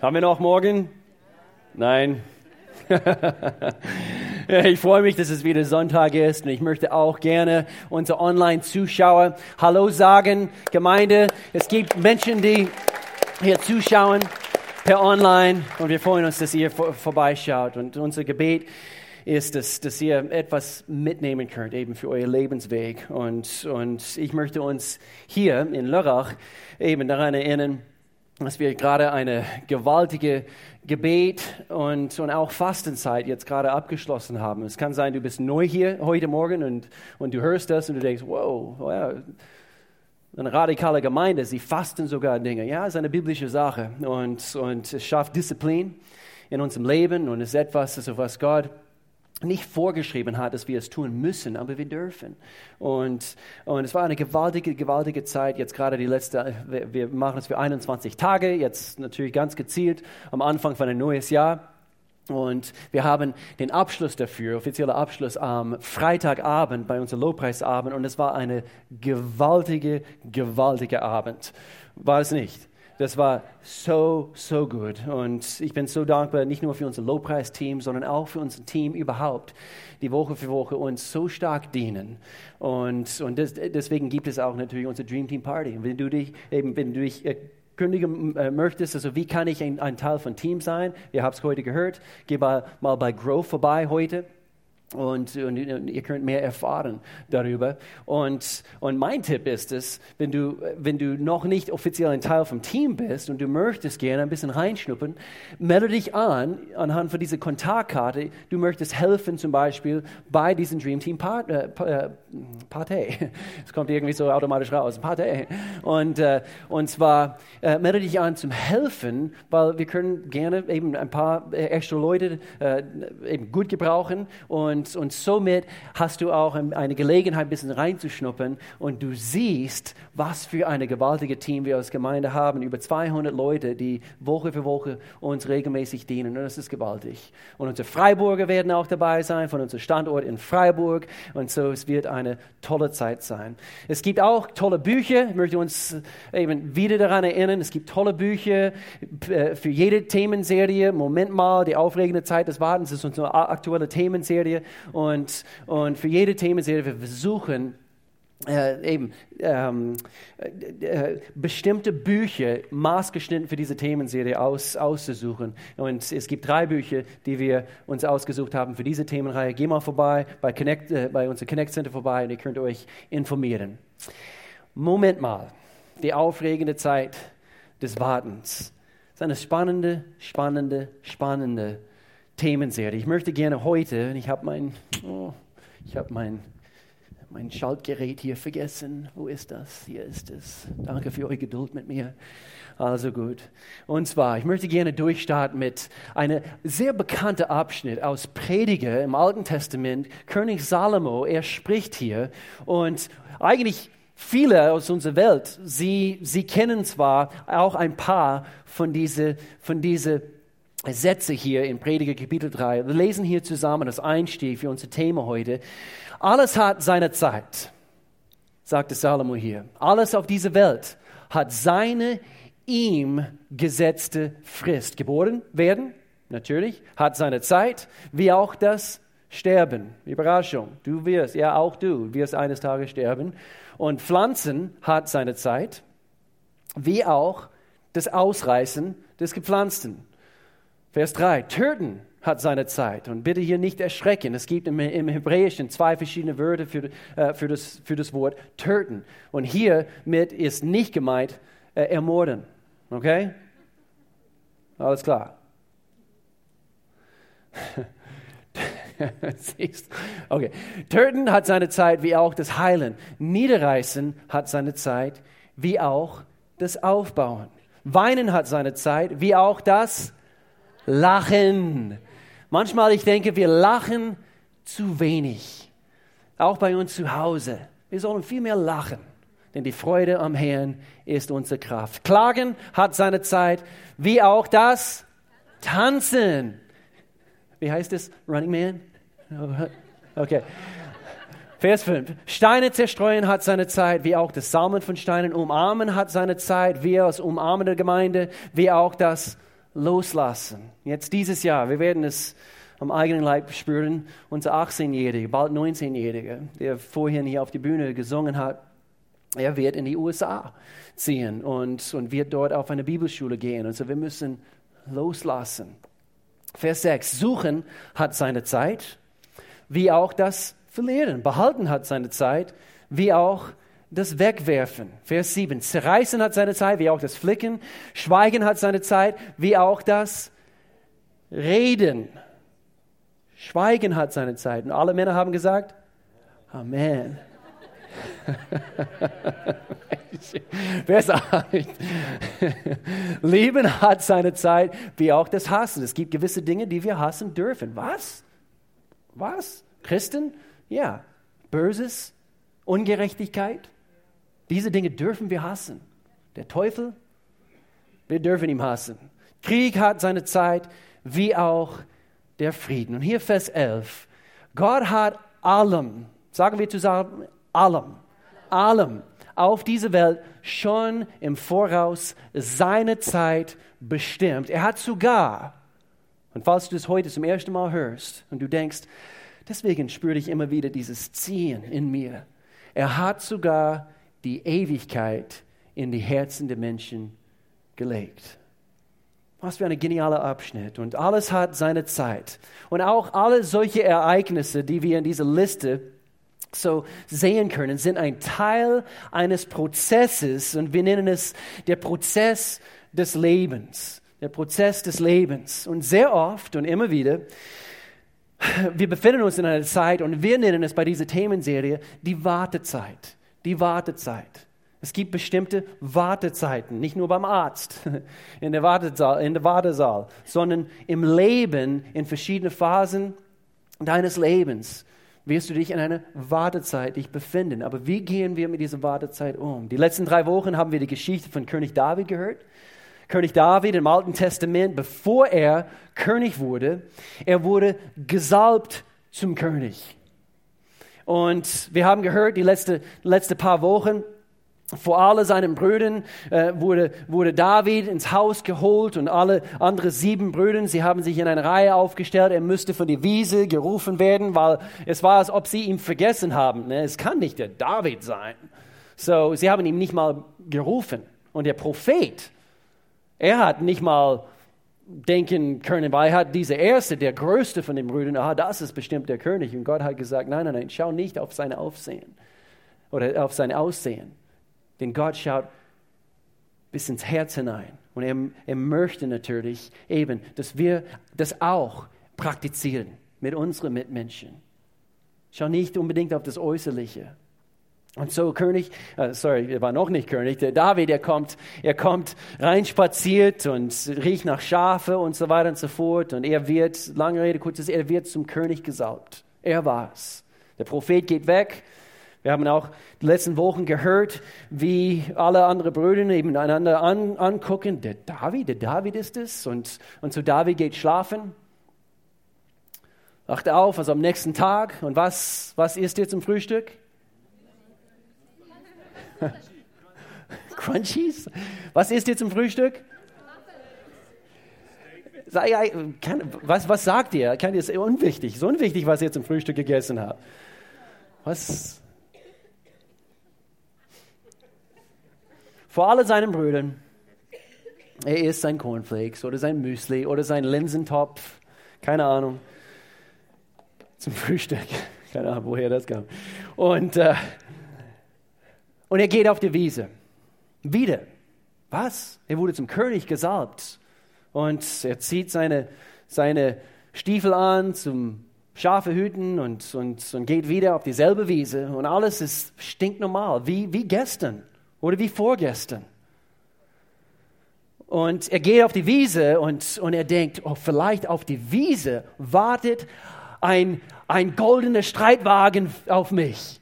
Haben wir noch morgen? Nein. ich freue mich, dass es wieder Sonntag ist und ich möchte auch gerne unsere Online-Zuschauer Hallo sagen. Gemeinde, es gibt Menschen, die hier zuschauen per Online und wir freuen uns, dass ihr vor, vorbeischaut. Und unser Gebet ist, dass, dass ihr etwas mitnehmen könnt, eben für euer Lebensweg. Und, und ich möchte uns hier in Lörrach eben daran erinnern, dass wir gerade eine gewaltige Gebet und, und auch Fastenzeit jetzt gerade abgeschlossen haben. Es kann sein, du bist neu hier heute Morgen und, und du hörst das und du denkst, wow, wow eine radikale Gemeinde, sie fasten sogar Dinge. Ja, es ist eine biblische Sache und, und es schafft Disziplin in unserem Leben und es ist etwas, also was Gott nicht vorgeschrieben hat, dass wir es tun müssen, aber wir dürfen. Und, und es war eine gewaltige, gewaltige Zeit. Jetzt gerade die letzte, wir, machen es für 21 Tage, jetzt natürlich ganz gezielt am Anfang von einem neues Jahr. Und wir haben den Abschluss dafür, offizieller Abschluss am Freitagabend bei unserem Lobpreisabend. Und es war eine gewaltige, gewaltige Abend. War es nicht? Das war so, so gut. Und ich bin so dankbar, nicht nur für unser Lobpreisteam, sondern auch für unser Team überhaupt, die Woche für Woche uns so stark dienen. Und, und das, deswegen gibt es auch natürlich unsere Dream Team Party. Wenn du dich, eben, wenn du dich kündigen äh, möchtest, also wie kann ich ein, ein Teil von Team sein? Ihr habt es heute gehört. Geh mal, mal bei Grove vorbei heute. Und, und, ihr könnt mehr erfahren darüber. Und, und mein Tipp ist es, wenn du, wenn du noch nicht offiziell ein Teil vom Team bist und du möchtest gerne ein bisschen reinschnuppern, melde dich an anhand von dieser Kontaktkarte. Du möchtest helfen zum Beispiel bei diesem Dream Team Part, äh, äh Partei. Es kommt irgendwie so automatisch raus, Partei. Und, äh, und zwar äh, melde dich an zum Helfen, weil wir können gerne eben ein paar äh, extra Leute äh, eben gut gebrauchen und und, und somit hast du auch eine Gelegenheit, ein bisschen reinzuschnuppern und du siehst, was für eine gewaltige Team wir als Gemeinde haben. Über 200 Leute, die Woche für Woche uns regelmäßig dienen und das ist gewaltig. Und unsere Freiburger werden auch dabei sein, von unserem Standort in Freiburg und so, es wird eine tolle Zeit sein. Es gibt auch tolle Bücher, ich möchte uns eben wieder daran erinnern, es gibt tolle Bücher äh, für jede Themenserie. Moment mal, die aufregende Zeit des Wartens ist unsere aktuelle Themenserie und, und für jede Themenserie wir versuchen, äh, eben ähm, äh, äh, bestimmte Bücher maßgeschnitten für diese Themenserie aus, auszusuchen. Und es gibt drei Bücher, die wir uns ausgesucht haben für diese Themenreihe. Geh mal vorbei bei, Connect, äh, bei unserem Connect Center vorbei und ihr könnt euch informieren. Moment mal, die aufregende Zeit des Wartens. Das ist eine spannende, spannende, spannende Themenserie. Ich möchte gerne heute, ich habe mein, oh, ich habe mein, mein Schaltgerät hier vergessen. Wo ist das? Hier ist es. Danke für eure Geduld mit mir. Also gut. Und zwar, ich möchte gerne durchstarten mit einem sehr bekannten Abschnitt aus Prediger im Alten Testament. König Salomo, er spricht hier und eigentlich viele aus unserer Welt, sie, sie kennen zwar auch ein paar von diesen von diese Sätze hier in Prediger Kapitel 3. Wir lesen hier zusammen das Einstieg für unser Thema heute. Alles hat seine Zeit, sagte Salomo hier. Alles auf dieser Welt hat seine ihm gesetzte Frist. Geboren werden, natürlich, hat seine Zeit, wie auch das Sterben. Überraschung, du wirst, ja auch du, wirst eines Tages sterben. Und Pflanzen hat seine Zeit, wie auch das Ausreißen des Gepflanzten. Vers 3, töten hat seine Zeit. Und bitte hier nicht erschrecken. Es gibt im, im Hebräischen zwei verschiedene Wörter für, äh, für, das, für das Wort töten. Und hier mit ist nicht gemeint äh, ermorden. Okay? Alles klar. okay. Töten hat seine Zeit wie auch das Heilen. Niederreißen hat seine Zeit wie auch das Aufbauen. Weinen hat seine Zeit wie auch das Lachen. Manchmal, ich denke, wir lachen zu wenig. Auch bei uns zu Hause. Wir sollen viel mehr lachen, denn die Freude am Herrn ist unsere Kraft. Klagen hat seine Zeit, wie auch das Tanzen. Wie heißt es? Running Man? Okay. Vers 5. Steine zerstreuen hat seine Zeit, wie auch das Sammeln von Steinen. Umarmen hat seine Zeit, wie aus umarmender Gemeinde, wie auch das loslassen. Jetzt dieses Jahr, wir werden es am eigenen Leib spüren, unser 18-Jähriger, bald 19-Jähriger, der vorhin hier auf die Bühne gesungen hat, er wird in die USA ziehen und, und wird dort auf eine Bibelschule gehen. Also wir müssen loslassen. Vers 6, suchen hat seine Zeit, wie auch das Verlieren. Behalten hat seine Zeit, wie auch das Wegwerfen. Vers 7, zerreißen hat seine Zeit, wie auch das Flicken. Schweigen hat seine Zeit, wie auch das Reden. Schweigen hat seine Zeit. Und alle Männer haben gesagt, Amen. Wer sagt? Lieben hat seine Zeit, wie auch das Hassen. Es gibt gewisse Dinge, die wir hassen dürfen. Was? Was? Christen? Ja. Böses, Ungerechtigkeit. Diese Dinge dürfen wir hassen. Der Teufel, wir dürfen ihn hassen. Krieg hat seine Zeit, wie auch der Frieden. Und hier Vers 11. Gott hat allem, sagen wir zusammen, allem, allem auf dieser Welt schon im Voraus seine Zeit bestimmt. Er hat sogar, und falls du das heute zum ersten Mal hörst und du denkst, deswegen spüre ich immer wieder dieses Ziehen in mir. Er hat sogar die Ewigkeit in die Herzen der Menschen gelegt. Was für ein genialer Abschnitt. Und alles hat seine Zeit. Und auch alle solche Ereignisse, die wir in dieser Liste so sehen können, sind ein Teil eines Prozesses. Und wir nennen es der Prozess des Lebens. Der Prozess des Lebens. Und sehr oft und immer wieder, wir befinden uns in einer Zeit und wir nennen es bei dieser Themenserie die Wartezeit. Die Wartezeit. Es gibt bestimmte Wartezeiten, nicht nur beim Arzt, in der, Wartesaal, in der Wartesaal, sondern im Leben, in verschiedenen Phasen deines Lebens wirst du dich in einer Wartezeit dich befinden. Aber wie gehen wir mit dieser Wartezeit um? Die letzten drei Wochen haben wir die Geschichte von König David gehört. König David im Alten Testament, bevor er König wurde, er wurde gesalbt zum König. Und wir haben gehört, die letzten letzte paar Wochen, vor alle seinen Brüdern äh, wurde, wurde David ins Haus geholt und alle anderen sieben Brüder, sie haben sich in eine Reihe aufgestellt. Er müsste von der Wiese gerufen werden, weil es war, als ob sie ihn vergessen haben. Ne? Es kann nicht der David sein. So, sie haben ihn nicht mal gerufen. Und der Prophet, er hat nicht mal denken können, weil er hat dieser Erste, der Größte von den Brüdern, ah, das ist bestimmt der König. Und Gott hat gesagt, nein, nein, nein, schau nicht auf sein Aufsehen oder auf sein Aussehen. Denn Gott schaut bis ins Herz hinein. Und er, er möchte natürlich eben, dass wir das auch praktizieren mit unseren Mitmenschen. Schau nicht unbedingt auf das Äußerliche. Und so König, äh, sorry, er war noch nicht König, der David, er kommt, er kommt reinspaziert und riecht nach Schafe und so weiter und so fort. Und er wird, lange Rede, kurzes, er wird zum König gesalbt. Er war's. Der Prophet geht weg. Wir haben auch die letzten Wochen gehört, wie alle anderen Brüder eben einander an, angucken. Der David, der David ist es. Und, und so David geht schlafen. Wacht auf, also am nächsten Tag. Und was, was isst ihr zum Frühstück? Crunchies? Was isst ihr zum Frühstück? Was, was sagt ihr? Kann ist unwichtig, so unwichtig, was ihr zum Frühstück gegessen habt. Was? Vor alle seinen Brüdern, er isst sein Cornflakes oder sein Müsli oder sein Linsentopf, keine Ahnung, zum Frühstück. Keine Ahnung, woher das kam. Und äh, und er geht auf die Wiese. Wieder. Was? Er wurde zum König gesalbt. Und er zieht seine, seine Stiefel an zum Schafe hüten und, und, und geht wieder auf dieselbe Wiese. Und alles ist stinknormal, wie, wie gestern oder wie vorgestern. Und er geht auf die Wiese und, und er denkt, oh, vielleicht auf die Wiese wartet ein, ein goldener Streitwagen auf mich.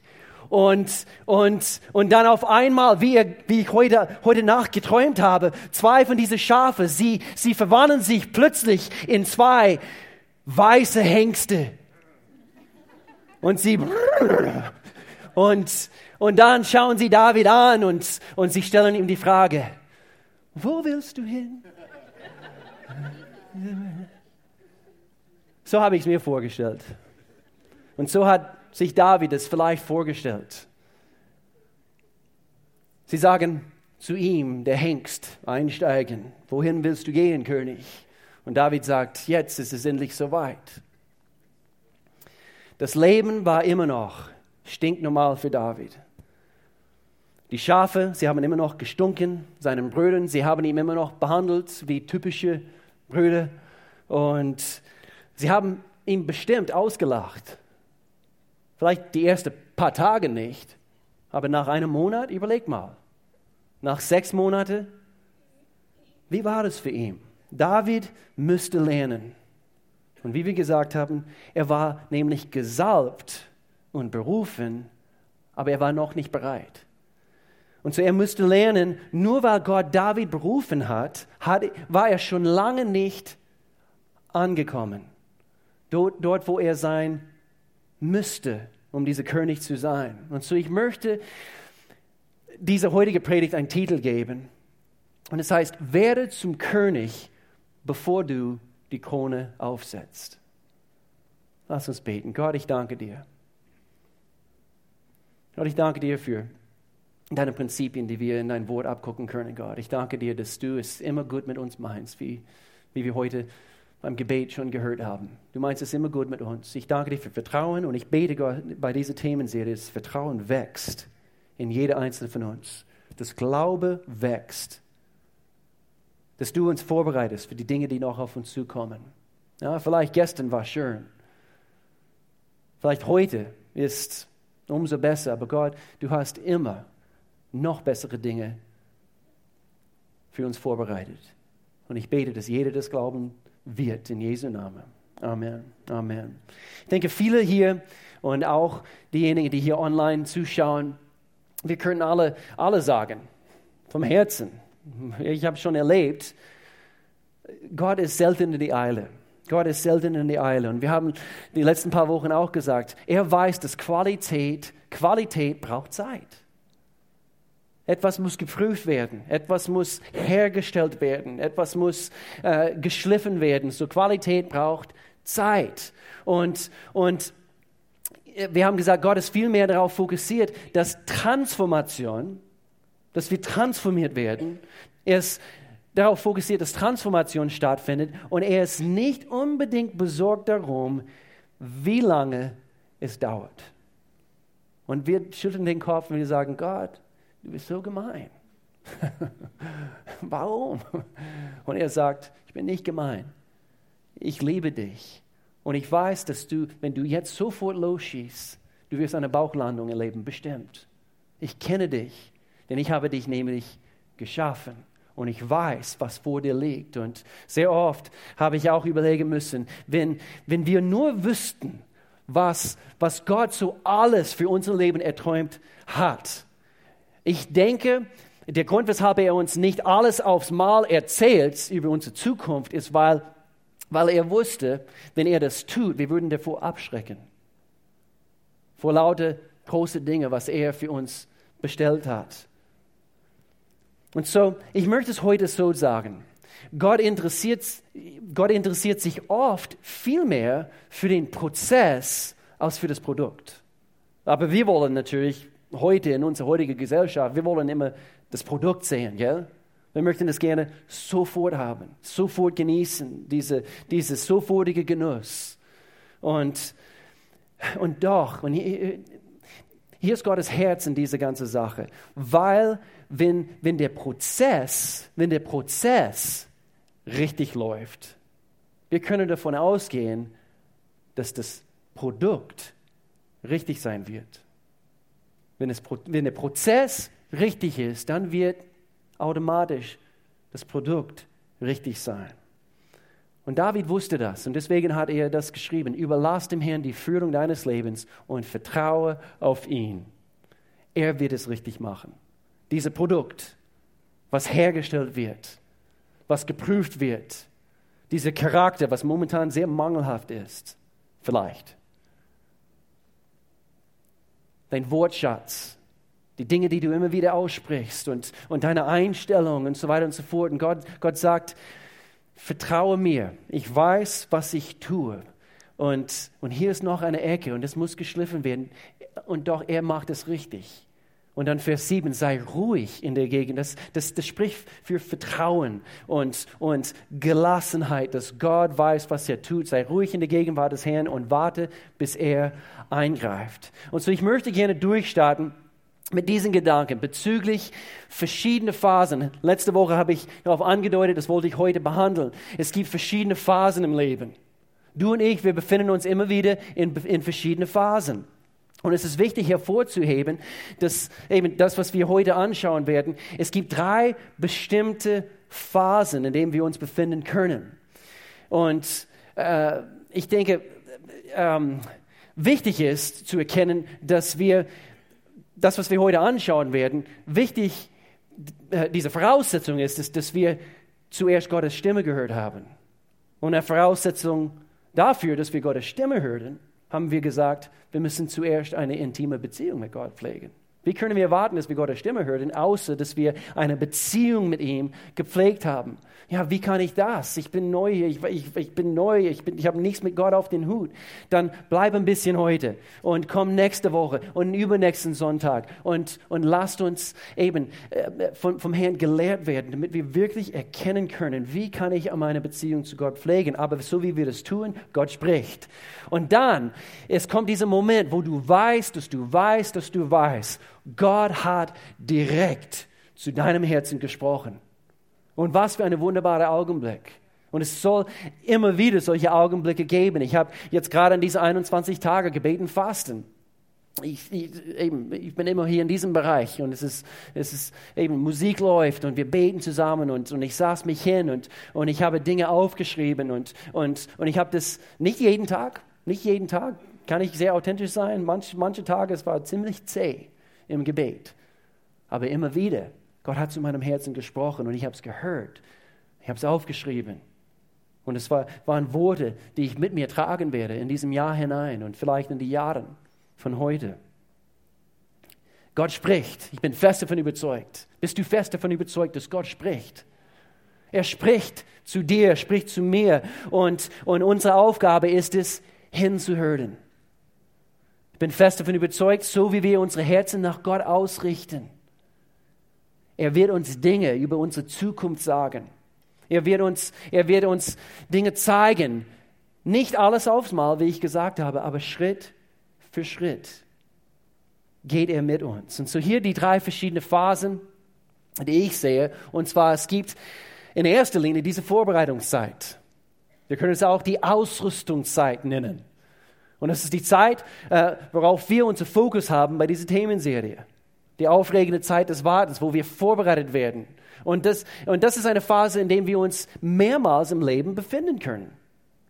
Und, und, und dann auf einmal, wie, wie ich heute, heute Nacht geträumt habe, zwei von diesen Schafe, sie, sie verwandeln sich plötzlich in zwei weiße Hengste. Und sie, und, und dann schauen sie David an und, und sie stellen ihm die Frage, wo willst du hin? So habe ich es mir vorgestellt. Und so hat sich David es vielleicht vorgestellt. Sie sagen zu ihm, der Hengst, einsteigen. Wohin willst du gehen, König? Und David sagt, jetzt ist es endlich soweit. Das Leben war immer noch stinknormal für David. Die Schafe, sie haben immer noch gestunken, seinen Brüdern, sie haben ihn immer noch behandelt wie typische Brüder und sie haben ihn bestimmt ausgelacht. Vielleicht die ersten paar Tage nicht, aber nach einem Monat, überleg mal, nach sechs Monaten, wie war das für ihn? David müsste lernen. Und wie wir gesagt haben, er war nämlich gesalbt und berufen, aber er war noch nicht bereit. Und so er müsste lernen, nur weil Gott David berufen hat, war er schon lange nicht angekommen. Dort, dort, wo er sein müsste, um dieser König zu sein. Und so ich möchte dieser heutige Predigt einen Titel geben. Und es heißt, werde zum König, bevor du die Krone aufsetzt. Lass uns beten. Gott, ich danke dir. Gott, ich danke dir für deine Prinzipien, die wir in dein Wort abgucken können, Gott. Ich danke dir, dass du es immer gut mit uns meinst, wie, wie wir heute beim Gebet schon gehört haben. Du meinst es immer gut mit uns. Ich danke dir für Vertrauen und ich bete Gott bei dieser Themenserie, dass Vertrauen wächst in jeder einzelne von uns. Das Glaube wächst. Dass du uns vorbereitest für die Dinge, die noch auf uns zukommen. Ja, vielleicht gestern war schön. Vielleicht heute ist umso besser. Aber Gott, du hast immer noch bessere Dinge für uns vorbereitet. Und ich bete, dass jeder das glauben wird in Jesu Namen. Amen. Amen. Ich denke, viele hier und auch diejenigen, die hier online zuschauen, wir können alle, alle sagen, vom Herzen, ich habe schon erlebt, Gott ist selten in die Eile. Gott ist selten in die Eile. Und wir haben die letzten paar Wochen auch gesagt, er weiß, dass Qualität, Qualität braucht Zeit. Etwas muss geprüft werden, etwas muss hergestellt werden, etwas muss äh, geschliffen werden. So Qualität braucht Zeit. Und, und wir haben gesagt, Gott ist viel mehr darauf fokussiert, dass Transformation, dass wir transformiert werden. Er ist darauf fokussiert, dass Transformation stattfindet und er ist nicht unbedingt besorgt darum, wie lange es dauert. Und wir schütteln den Kopf und wir sagen, Gott, du bist so gemein. Warum? Und er sagt, ich bin nicht gemein. Ich liebe dich. Und ich weiß, dass du, wenn du jetzt sofort losschießt, du wirst eine Bauchlandung erleben, bestimmt. Ich kenne dich, denn ich habe dich nämlich geschaffen und ich weiß, was vor dir liegt. Und sehr oft habe ich auch überlegen müssen, wenn, wenn wir nur wüssten, was, was Gott so alles für unser Leben erträumt hat. Ich denke, der Grund, weshalb er uns nicht alles aufs Mal erzählt über unsere Zukunft, ist, weil weil er wusste, wenn er das tut, wir würden davor abschrecken. Vor lauter große Dinge, was er für uns bestellt hat. Und so, ich möchte es heute so sagen. Gott interessiert, Gott interessiert sich oft viel mehr für den Prozess als für das Produkt. Aber wir wollen natürlich heute in unserer heutigen Gesellschaft, wir wollen immer das Produkt sehen, gell? Wir möchten es gerne sofort haben, sofort genießen, diese, dieses sofortige Genuss. Und, und doch, und hier, hier ist Gottes Herz in dieser ganzen Sache, weil wenn, wenn der Prozess, wenn der Prozess richtig läuft, wir können davon ausgehen, dass das Produkt richtig sein wird. Wenn, es, wenn der Prozess richtig ist, dann wird automatisch das Produkt richtig sein. Und David wusste das und deswegen hat er das geschrieben. Überlass dem Herrn die Führung deines Lebens und vertraue auf ihn. Er wird es richtig machen. Dieses Produkt, was hergestellt wird, was geprüft wird, dieser Charakter, was momentan sehr mangelhaft ist, vielleicht. Dein Wortschatz, die Dinge, die du immer wieder aussprichst und, und deine Einstellung und so weiter und so fort. Und Gott, Gott sagt, vertraue mir, ich weiß, was ich tue. Und, und hier ist noch eine Ecke und es muss geschliffen werden. Und doch, er macht es richtig. Und dann Vers 7, sei ruhig in der Gegend. Das, das, das spricht für Vertrauen und, und Gelassenheit, dass Gott weiß, was er tut. Sei ruhig in der Gegenwart des Herrn und warte, bis er eingreift. Und so, ich möchte gerne durchstarten mit diesen Gedanken bezüglich verschiedene Phasen. Letzte Woche habe ich darauf angedeutet, das wollte ich heute behandeln. Es gibt verschiedene Phasen im Leben. Du und ich, wir befinden uns immer wieder in, in verschiedene Phasen. Und es ist wichtig hervorzuheben, dass eben das, was wir heute anschauen werden, es gibt drei bestimmte Phasen, in denen wir uns befinden können. Und äh, ich denke, ähm, wichtig ist zu erkennen, dass wir das, was wir heute anschauen werden, wichtig, äh, diese Voraussetzung ist, ist, dass wir zuerst Gottes Stimme gehört haben. Und eine Voraussetzung dafür, dass wir Gottes Stimme hören, haben wir gesagt, wir müssen zuerst eine intime Beziehung mit Gott pflegen. Wie können wir erwarten, dass wir Gottes Stimme hören, außer dass wir eine Beziehung mit ihm gepflegt haben? Ja, wie kann ich das? Ich bin neu hier, ich, ich, ich bin neu, ich, ich habe nichts mit Gott auf den Hut. Dann bleib ein bisschen heute und komm nächste Woche und übernächsten Sonntag und, und lasst uns eben äh, vom, vom Herrn gelehrt werden, damit wir wirklich erkennen können, wie kann ich meine Beziehung zu Gott pflegen. Aber so wie wir das tun, Gott spricht. Und dann, es kommt dieser Moment, wo du weißt, dass du weißt, dass du weißt, Gott hat direkt zu deinem Herzen gesprochen. Und was für ein wunderbarer Augenblick. Und es soll immer wieder solche Augenblicke geben. Ich habe jetzt gerade an diese 21 Tage gebeten, fasten. Ich, ich, eben, ich, bin immer hier in diesem Bereich und es ist, es ist eben Musik läuft und wir beten zusammen und, und ich saß mich hin und, und ich habe Dinge aufgeschrieben und, und, und ich habe das nicht jeden Tag, nicht jeden Tag, kann ich sehr authentisch sein. Manch, manche Tage, es war ziemlich zäh im Gebet. Aber immer wieder, Gott hat zu meinem Herzen gesprochen und ich habe es gehört. Ich habe es aufgeschrieben. Und es war, waren Worte, die ich mit mir tragen werde in diesem Jahr hinein und vielleicht in die Jahre von heute. Gott spricht. Ich bin fest davon überzeugt. Bist du fest davon überzeugt, dass Gott spricht? Er spricht zu dir, spricht zu mir. Und, und unsere Aufgabe ist es, hinzuhören. Ich bin fest davon überzeugt, so wie wir unsere Herzen nach Gott ausrichten, er wird uns Dinge über unsere Zukunft sagen. Er wird uns, er wird uns Dinge zeigen. Nicht alles aufs Mal, wie ich gesagt habe, aber Schritt für Schritt geht er mit uns. Und so hier die drei verschiedenen Phasen, die ich sehe. Und zwar, es gibt in erster Linie diese Vorbereitungszeit. Wir können es auch die Ausrüstungszeit nennen. Und das ist die Zeit, äh, worauf wir unseren Fokus haben bei dieser Themenserie. Die aufregende Zeit des Wartens, wo wir vorbereitet werden. Und das, und das ist eine Phase, in der wir uns mehrmals im Leben befinden können.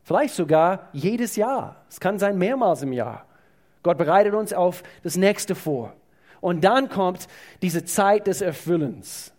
Vielleicht sogar jedes Jahr. Es kann sein mehrmals im Jahr. Gott bereitet uns auf das nächste vor. Und dann kommt diese Zeit des Erfüllens,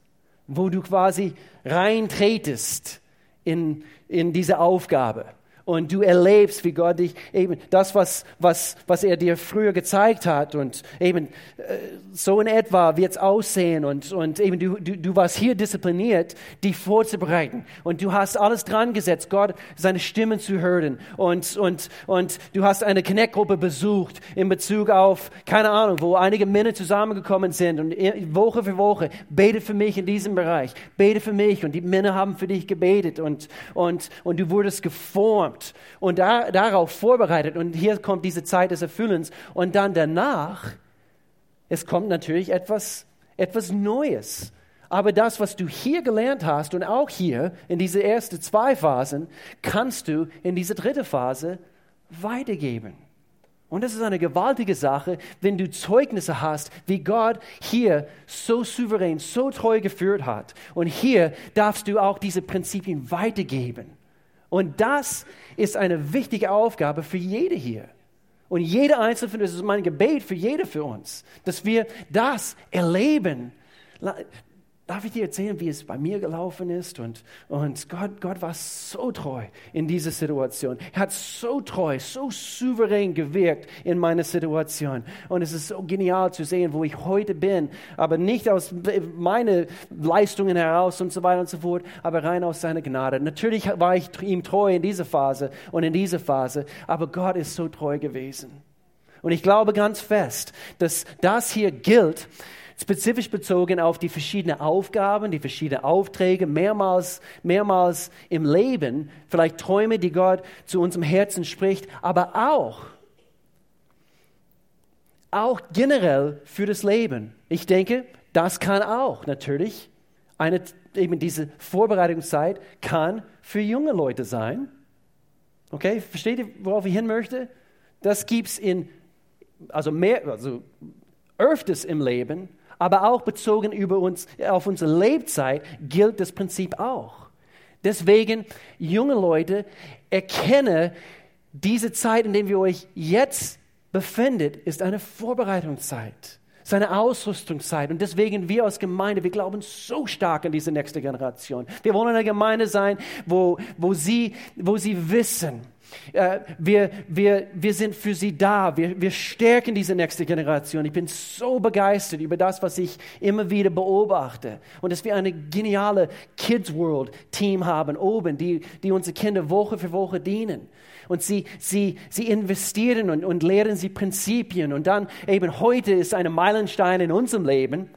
wo du quasi reintretest in, in diese Aufgabe und du erlebst, wie Gott dich eben das, was, was, was er dir früher gezeigt hat. Und eben äh, so in etwa wird es aussehen. Und, und eben du, du, du warst hier diszipliniert, dich vorzubereiten. Und du hast alles dran gesetzt, Gott seine Stimme zu hören. Und, und, und du hast eine Connect-Gruppe besucht in Bezug auf, keine Ahnung, wo einige Männer zusammengekommen sind und Woche für Woche, bete für mich in diesem Bereich, bete für mich. Und die Männer haben für dich gebetet. Und, und, und du wurdest geformt gehabt und da, darauf vorbereitet. Und hier kommt diese Zeit des Erfüllens. Und dann danach, es kommt natürlich etwas, etwas Neues. Aber das, was du hier gelernt hast und auch hier in diese ersten zwei Phasen, kannst du in diese dritte Phase weitergeben. Und das ist eine gewaltige Sache, wenn du Zeugnisse hast, wie Gott hier so souverän, so treu geführt hat. Und hier darfst du auch diese Prinzipien weitergeben. Und das ist eine wichtige Aufgabe für jede hier. Und jeder Einzelne von uns, das ist mein Gebet für jede für uns, dass wir das erleben. Darf ich dir erzählen, wie es bei mir gelaufen ist? Und, und Gott, Gott war so treu in dieser Situation. Er hat so treu, so souverän gewirkt in meiner Situation. Und es ist so genial zu sehen, wo ich heute bin, aber nicht aus meinen Leistungen heraus und so weiter und so fort, aber rein aus seiner Gnade. Natürlich war ich ihm treu in dieser Phase und in dieser Phase, aber Gott ist so treu gewesen. Und ich glaube ganz fest, dass das hier gilt, spezifisch bezogen auf die verschiedenen Aufgaben, die verschiedenen Aufträge, mehrmals, mehrmals im Leben, vielleicht Träume, die Gott zu unserem Herzen spricht, aber auch, auch generell für das Leben. Ich denke, das kann auch natürlich eine, eben diese Vorbereitungszeit kann für junge Leute sein. Okay, versteht ihr, worauf ich hin möchte? Das gibt es in, also mehr, also öfters im Leben, aber auch bezogen über uns, auf unsere Lebzeit gilt das Prinzip auch. Deswegen, junge Leute, erkenne, diese Zeit, in der wir euch jetzt befindet, ist eine Vorbereitungszeit, ist eine Ausrüstungszeit. Und deswegen, wir als Gemeinde, wir glauben so stark an diese nächste Generation. Wir wollen eine Gemeinde sein, wo, wo, sie, wo sie wissen, wir, wir, wir sind für sie da. Wir, wir stärken diese nächste Generation. Ich bin so begeistert über das, was ich immer wieder beobachte. Und dass wir eine geniale Kids World Team haben oben, die, die unsere Kinder Woche für Woche dienen. Und sie, sie, sie investieren und, und lehren sie Prinzipien. Und dann eben heute ist ein Meilenstein in unserem Leben.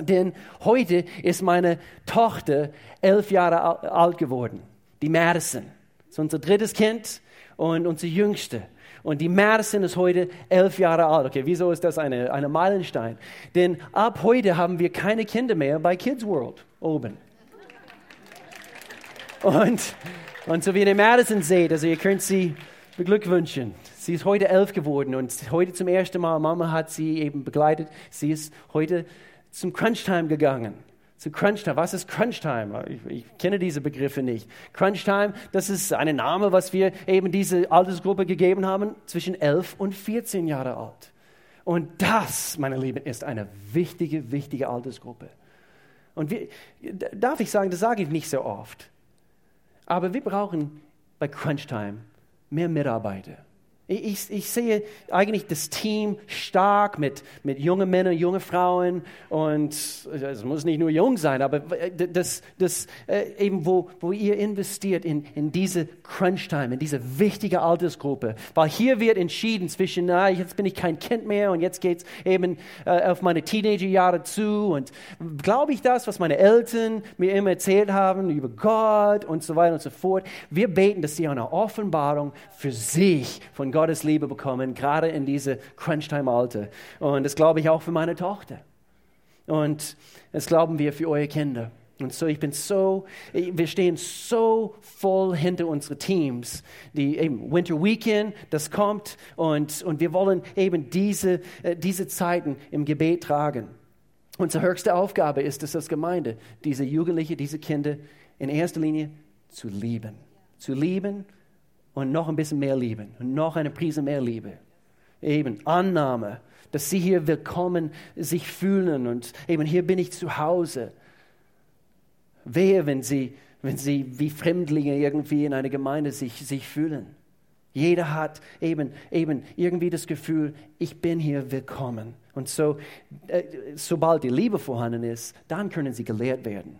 Denn heute ist meine Tochter elf Jahre alt geworden, die Madison ist unser drittes Kind und unser jüngste. Und die Madison ist heute elf Jahre alt. Okay, wieso ist das eine, eine Meilenstein? Denn ab heute haben wir keine Kinder mehr bei Kids World oben. Und, und so wie ihr Madison seht, also ihr könnt sie beglückwünschen. Sie ist heute elf geworden und heute zum ersten Mal, Mama hat sie eben begleitet. Sie ist heute zum Crunch Time gegangen zu Crunchtime. Was ist Crunchtime? Ich, ich kenne diese Begriffe nicht. Crunchtime, das ist ein Name, was wir eben diese Altersgruppe gegeben haben, zwischen 11 und 14 Jahre alt. Und das, meine Lieben, ist eine wichtige, wichtige Altersgruppe. Und wir, darf ich sagen, das sage ich nicht so oft. Aber wir brauchen bei Crunchtime mehr Mitarbeiter. Ich, ich, sehe eigentlich das Team stark mit, mit jungen Männern, jungen Frauen und es muss nicht nur jung sein, aber das, das äh, eben, wo, wo ihr investiert in, in diese Crunch-Time, in diese wichtige Altersgruppe. Weil hier wird entschieden zwischen, na, jetzt bin ich kein Kind mehr und jetzt geht es eben äh, auf meine Teenagerjahre zu und glaube ich das, was meine Eltern mir immer erzählt haben über Gott und so weiter und so fort. Wir beten, dass sie eine Offenbarung für sich von Gottes Liebe bekommen, gerade in diese Crunch-Time-Alter. Und das glaube ich auch für meine Tochter. Und das glauben wir für eure Kinder. Und so, ich bin so, wir stehen so voll hinter unsere Teams. Die eben Winter Weekend, das kommt und, und wir wollen eben diese, äh, diese Zeiten im Gebet tragen. Unsere höchste Aufgabe ist es als Gemeinde, diese Jugendliche, diese Kinder in erster Linie zu lieben. Zu lieben und noch ein bisschen mehr lieben und noch eine Prise mehr Liebe. Eben Annahme, dass sie hier willkommen sich fühlen und eben hier bin ich zu Hause. Wehe, wenn sie, wenn sie wie Fremdlinge irgendwie in einer Gemeinde sich, sich fühlen. Jeder hat eben, eben irgendwie das Gefühl, ich bin hier willkommen. Und so, äh, sobald die Liebe vorhanden ist, dann können sie gelehrt werden.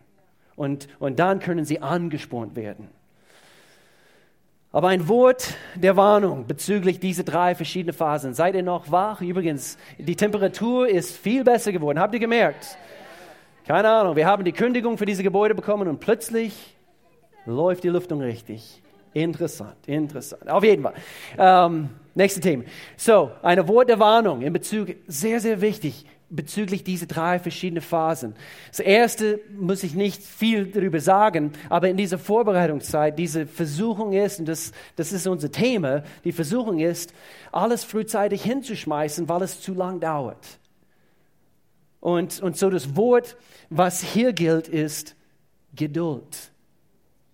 Und, und dann können sie angespornt werden. Aber ein Wort der Warnung bezüglich dieser drei verschiedenen Phasen. Seid ihr noch wach? Übrigens, die Temperatur ist viel besser geworden. Habt ihr gemerkt? Keine Ahnung. Wir haben die Kündigung für diese Gebäude bekommen und plötzlich läuft die Lüftung richtig. Interessant, interessant. Auf jeden Fall. Ähm, nächste Thema. So, ein Wort der Warnung in Bezug, sehr, sehr wichtig bezüglich dieser drei verschiedenen Phasen. Das erste muss ich nicht viel darüber sagen, aber in dieser Vorbereitungszeit, diese Versuchung ist, und das, das ist unser Thema, die Versuchung ist, alles frühzeitig hinzuschmeißen, weil es zu lang dauert. Und, und so das Wort, was hier gilt, ist Geduld.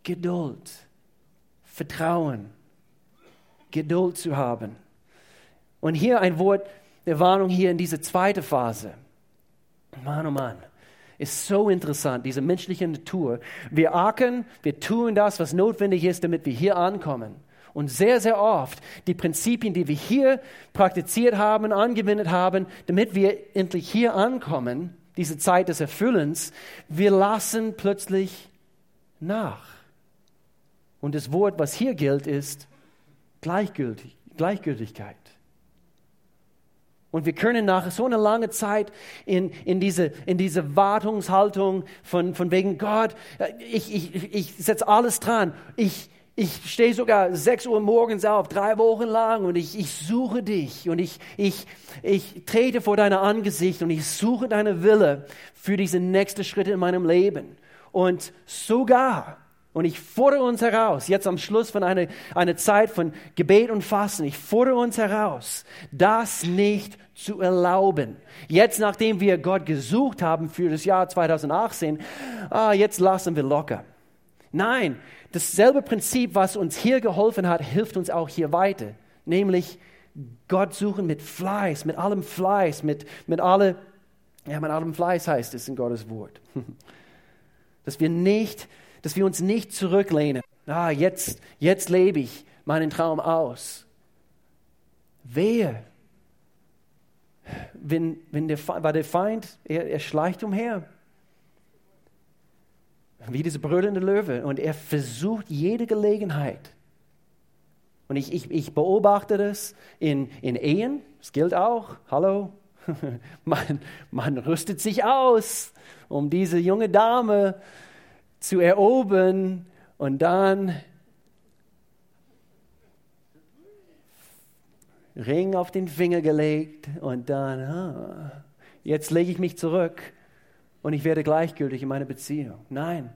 Geduld. Vertrauen. Geduld zu haben. Und hier ein Wort, der Warnung hier in diese zweite Phase. Mann, oh Mann. ist so interessant, diese menschliche Natur. Wir ackern, wir tun das, was notwendig ist, damit wir hier ankommen. Und sehr, sehr oft die Prinzipien, die wir hier praktiziert haben, angewendet haben, damit wir endlich hier ankommen, diese Zeit des Erfüllens, wir lassen plötzlich nach. Und das Wort, was hier gilt, ist Gleichgültig, Gleichgültigkeit. Und wir können nach so einer langen Zeit in, in, diese, in diese Wartungshaltung von, von wegen Gott, ich, ich, ich setze alles dran. Ich, ich stehe sogar sechs Uhr morgens auf, drei Wochen lang und ich, ich suche dich und ich, ich, ich trete vor dein Angesicht und ich suche deine Wille für diese nächsten Schritte in meinem Leben. Und sogar, und ich fordere uns heraus, jetzt am Schluss von einer, einer Zeit von Gebet und Fasten, ich fordere uns heraus, das nicht zu erlauben. Jetzt, nachdem wir Gott gesucht haben für das Jahr 2018, ah, jetzt lassen wir locker. Nein, dasselbe Prinzip, was uns hier geholfen hat, hilft uns auch hier weiter. Nämlich Gott suchen mit Fleiß, mit allem Fleiß, mit, mit, alle, ja, mit allem Fleiß heißt es in Gottes Wort. Dass wir nicht dass wir uns nicht zurücklehnen. Ah, jetzt, jetzt lebe ich meinen Traum aus. Wehe, wenn, wenn der, war der Feind, er, er schleicht umher. Wie dieser brüllende Löwe. Und er versucht jede Gelegenheit. Und ich, ich, ich beobachte das in, in Ehen. Das gilt auch. Hallo. Man, man rüstet sich aus, um diese junge Dame zu erobern und dann Ring auf den Finger gelegt und dann, ah, jetzt lege ich mich zurück und ich werde gleichgültig in meiner Beziehung. Nein,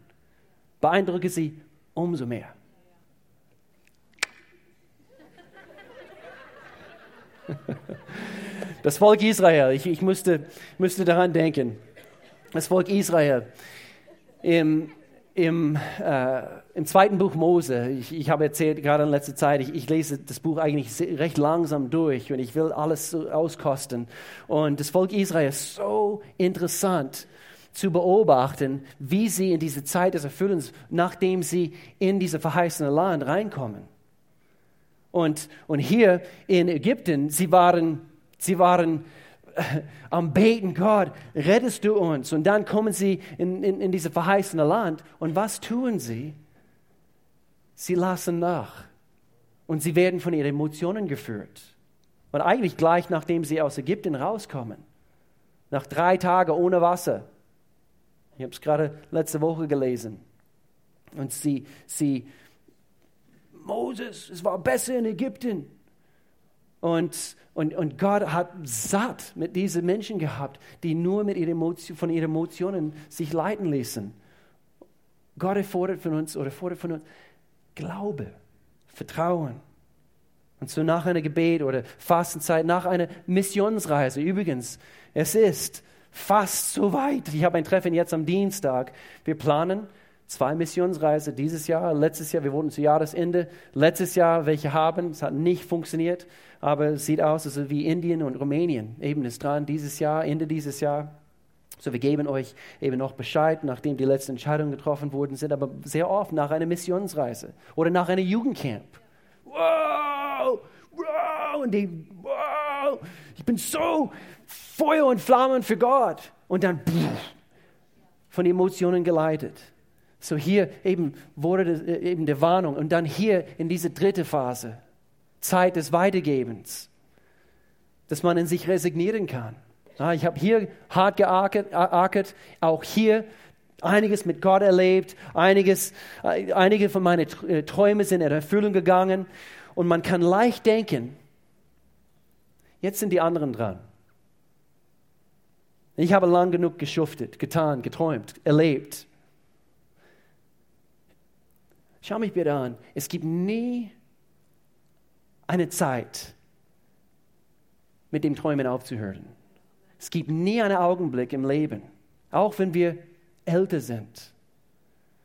beeindrucke sie umso mehr. Das Volk Israel, ich, ich musste, musste daran denken. Das Volk Israel im im, äh, im zweiten Buch Mose, ich, ich habe erzählt, gerade in letzter Zeit, ich, ich, lese das Buch eigentlich recht langsam durch und ich will alles so auskosten. Und das Volk Israel ist so interessant zu beobachten, wie sie in diese Zeit des Erfüllens, nachdem sie in dieses verheißene Land reinkommen. Und, und hier in Ägypten, sie waren, sie waren am Beten, Gott, rettest du uns? Und dann kommen sie in, in, in dieses verheißene Land. Und was tun sie? Sie lassen nach. Und sie werden von ihren Emotionen geführt. Und eigentlich gleich nachdem sie aus Ägypten rauskommen. Nach drei Tagen ohne Wasser. Ich habe es gerade letzte Woche gelesen. Und sie, sie, Moses, es war besser in Ägypten. Und, und, und Gott hat satt mit diesen Menschen gehabt, die nur mit ihren Emotion, von ihren Emotionen sich leiten ließen. Gott erfordert von uns oder fordert von uns Glaube, Vertrauen. Und so nach einer Gebet oder Fastenzeit, nach einer Missionsreise. Übrigens, es ist fast so weit. Ich habe ein Treffen jetzt am Dienstag. Wir planen zwei Missionsreisen dieses Jahr, letztes Jahr, wir wollten zu Jahresende, letztes Jahr welche haben, es hat nicht funktioniert, aber es sieht aus, also wie Indien und Rumänien eben ist dran, dieses Jahr, Ende dieses Jahr. So, wir geben euch eben noch Bescheid, nachdem die letzten Entscheidungen getroffen wurden sind, aber sehr oft nach einer Missionsreise oder nach einem Jugendcamp. Wow, wow, und die, wow, ich bin so Feuer und Flammen für Gott. Und dann pff, von Emotionen geleitet. So hier eben wurde äh, eben der Warnung und dann hier in diese dritte Phase, Zeit des Weitergebens, dass man in sich resignieren kann. Ja, ich habe hier hart geackert, auch hier einiges mit Gott erlebt, einiges, äh, einige von meinen äh, Träumen sind in Erfüllung gegangen und man kann leicht denken, jetzt sind die anderen dran. Ich habe lang genug geschuftet, getan, geträumt, erlebt. Schau mich bitte an. Es gibt nie eine Zeit, mit dem Träumen aufzuhören. Es gibt nie einen Augenblick im Leben, auch wenn wir älter sind.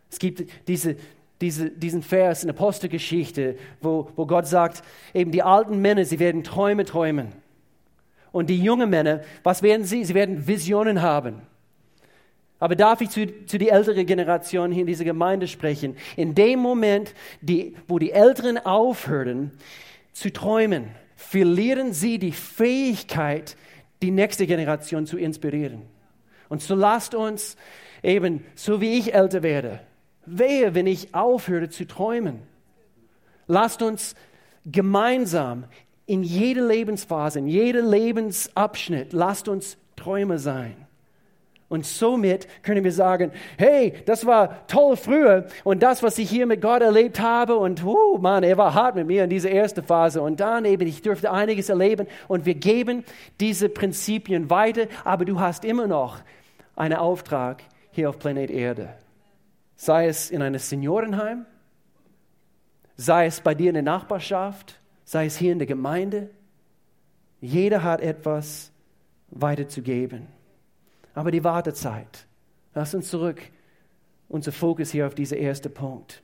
Es gibt diese, diese, diesen Vers in der Apostelgeschichte, wo, wo Gott sagt, eben die alten Männer, sie werden Träume träumen. Und die jungen Männer, was werden sie? Sie werden Visionen haben. Aber darf ich zu, zu die ältere Generation hier in dieser Gemeinde sprechen? In dem Moment, die, wo die Älteren aufhören zu träumen, verlieren sie die Fähigkeit, die nächste Generation zu inspirieren. Und so lasst uns eben, so wie ich älter werde, wehe, wenn ich aufhöre zu träumen. Lasst uns gemeinsam in jeder Lebensphase, in jedem Lebensabschnitt, lasst uns Träume sein. Und somit können wir sagen, hey, das war toll früher. Und das, was ich hier mit Gott erlebt habe und, uh, Mann, er war hart mit mir in dieser ersten Phase. Und dann eben, ich durfte einiges erleben. Und wir geben diese Prinzipien weiter, aber du hast immer noch einen Auftrag hier auf Planet Erde. Sei es in einem Seniorenheim, sei es bei dir in der Nachbarschaft, sei es hier in der Gemeinde. Jeder hat etwas weiterzugeben aber die Wartezeit. Lass uns zurück, unser Fokus hier auf diesen ersten Punkt.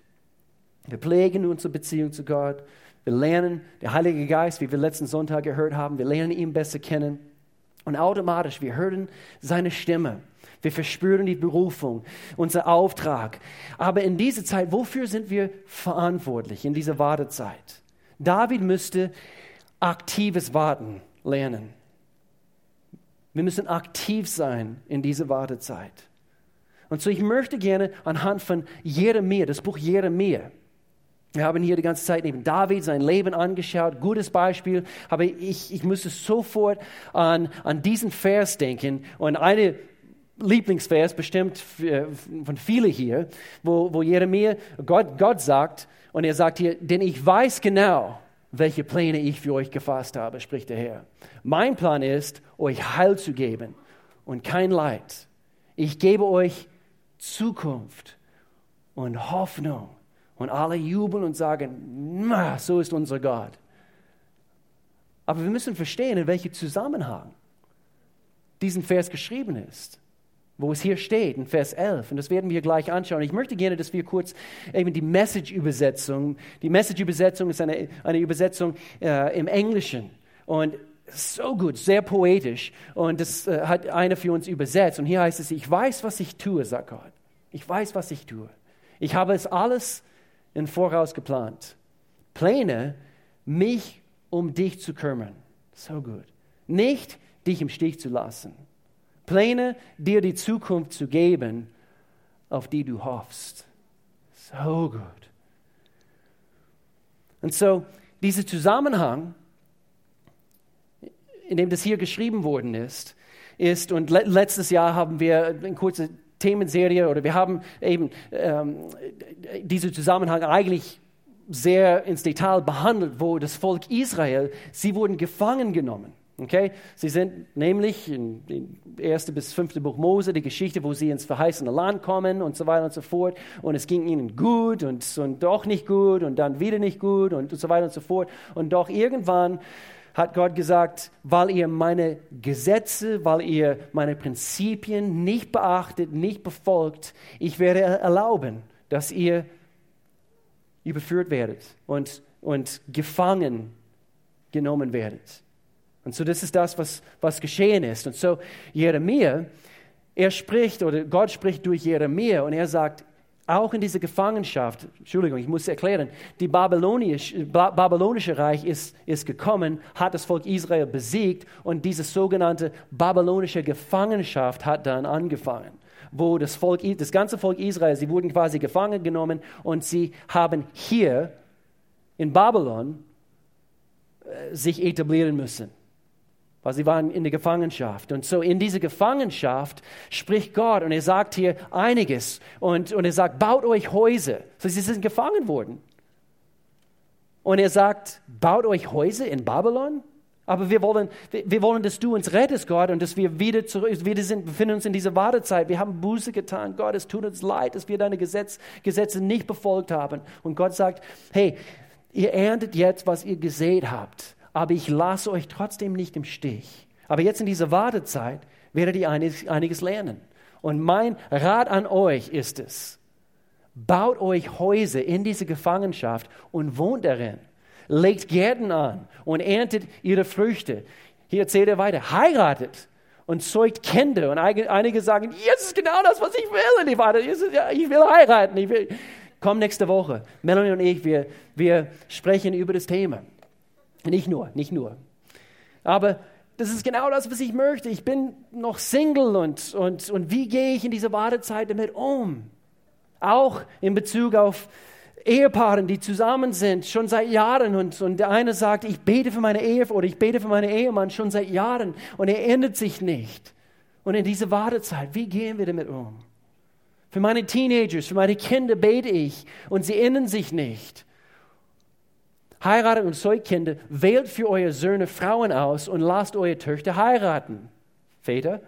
Wir pflegen unsere Beziehung zu Gott. Wir lernen, der Heilige Geist, wie wir letzten Sonntag gehört haben, wir lernen ihn besser kennen. Und automatisch, wir hören seine Stimme. Wir verspüren die Berufung, unser Auftrag. Aber in dieser Zeit, wofür sind wir verantwortlich in dieser Wartezeit? David müsste aktives Warten lernen. Wir müssen aktiv sein in dieser Wartezeit. Und so, ich möchte gerne anhand von Jeremia, das Buch Jeremia, wir haben hier die ganze Zeit neben David sein Leben angeschaut, gutes Beispiel, aber ich, ich müsste sofort an, an diesen Vers denken und eine Lieblingsvers bestimmt von vielen hier, wo, wo Jeremia, Gott, Gott sagt, und er sagt hier, denn ich weiß genau, welche Pläne ich für euch gefasst habe, spricht der Herr. Mein Plan ist, euch Heil zu geben und kein Leid. Ich gebe euch Zukunft und Hoffnung. Und alle jubeln und sagen, so ist unser Gott. Aber wir müssen verstehen, in welchem Zusammenhang diesen Vers geschrieben ist wo es hier steht, in Vers 11. Und das werden wir gleich anschauen. Ich möchte gerne, dass wir kurz eben die Message-Übersetzung, die Message-Übersetzung ist eine, eine Übersetzung äh, im Englischen. Und so gut, sehr poetisch. Und das äh, hat einer für uns übersetzt. Und hier heißt es, ich weiß, was ich tue, sagt Gott. Ich weiß, was ich tue. Ich habe es alles im Voraus geplant. Pläne, mich um dich zu kümmern. So gut. Nicht dich im Stich zu lassen. Pläne, dir die Zukunft zu geben, auf die du hoffst. So gut. Und so, dieser Zusammenhang, in dem das hier geschrieben worden ist, ist, und le letztes Jahr haben wir eine kurze Themenserie, oder wir haben eben ähm, diesen Zusammenhang eigentlich sehr ins Detail behandelt, wo das Volk Israel, sie wurden gefangen genommen. Okay? Sie sind nämlich in, in 1. bis 5. Buch Mose, die Geschichte, wo sie ins verheißene Land kommen und so weiter und so fort. Und es ging ihnen gut und, und doch nicht gut und dann wieder nicht gut und, und so weiter und so fort. Und doch irgendwann hat Gott gesagt, weil ihr meine Gesetze, weil ihr meine Prinzipien nicht beachtet, nicht befolgt, ich werde erlauben, dass ihr überführt werdet und, und gefangen genommen werdet. Und so, das ist das, was, was geschehen ist. Und so, Jeremia, er spricht, oder Gott spricht durch Jeremia und er sagt, auch in dieser Gefangenschaft, Entschuldigung, ich muss erklären, die babylonische, babylonische Reich ist, ist gekommen, hat das Volk Israel besiegt und diese sogenannte babylonische Gefangenschaft hat dann angefangen, wo das, Volk, das ganze Volk Israel, sie wurden quasi gefangen genommen und sie haben hier in Babylon äh, sich etablieren müssen weil sie waren in der Gefangenschaft. Und so in dieser Gefangenschaft spricht Gott und er sagt hier einiges und, und er sagt, baut euch Häuser. So, sie sind gefangen worden. Und er sagt, baut euch Häuser in Babylon? Aber wir wollen, wir wollen, dass du uns rettest, Gott, und dass wir wieder zurück, wieder sind, befinden uns in dieser Wartezeit. Wir haben Buße getan. Gott, es tut uns leid, dass wir deine Gesetz, Gesetze nicht befolgt haben. Und Gott sagt, hey, ihr erntet jetzt, was ihr gesät habt aber ich lasse euch trotzdem nicht im Stich. Aber jetzt in dieser Wartezeit werdet ihr einiges lernen. Und mein Rat an euch ist es, baut euch Häuser in diese Gefangenschaft und wohnt darin. Legt Gärten an und erntet ihre Früchte. Hier erzählt er weiter, heiratet und zeugt Kinder. Und einige sagen, jetzt ist genau das, was ich will. Ich will heiraten. Ich will. Komm nächste Woche. Melanie und ich, wir, wir sprechen über das Thema. Nicht nur, nicht nur. Aber das ist genau das, was ich möchte. Ich bin noch Single und, und, und wie gehe ich in dieser Wartezeit damit um? Auch in Bezug auf Ehepaaren, die zusammen sind, schon seit Jahren und, und der eine sagt, ich bete für meine Ehe oder ich bete für meine Ehemann schon seit Jahren und er ändert sich nicht. Und in dieser Wartezeit, wie gehen wir damit um? Für meine Teenagers, für meine Kinder bete ich und sie ändern sich nicht. Heiratet und Zeugkinder, wählt für eure Söhne Frauen aus und lasst eure Töchter heiraten. Väter,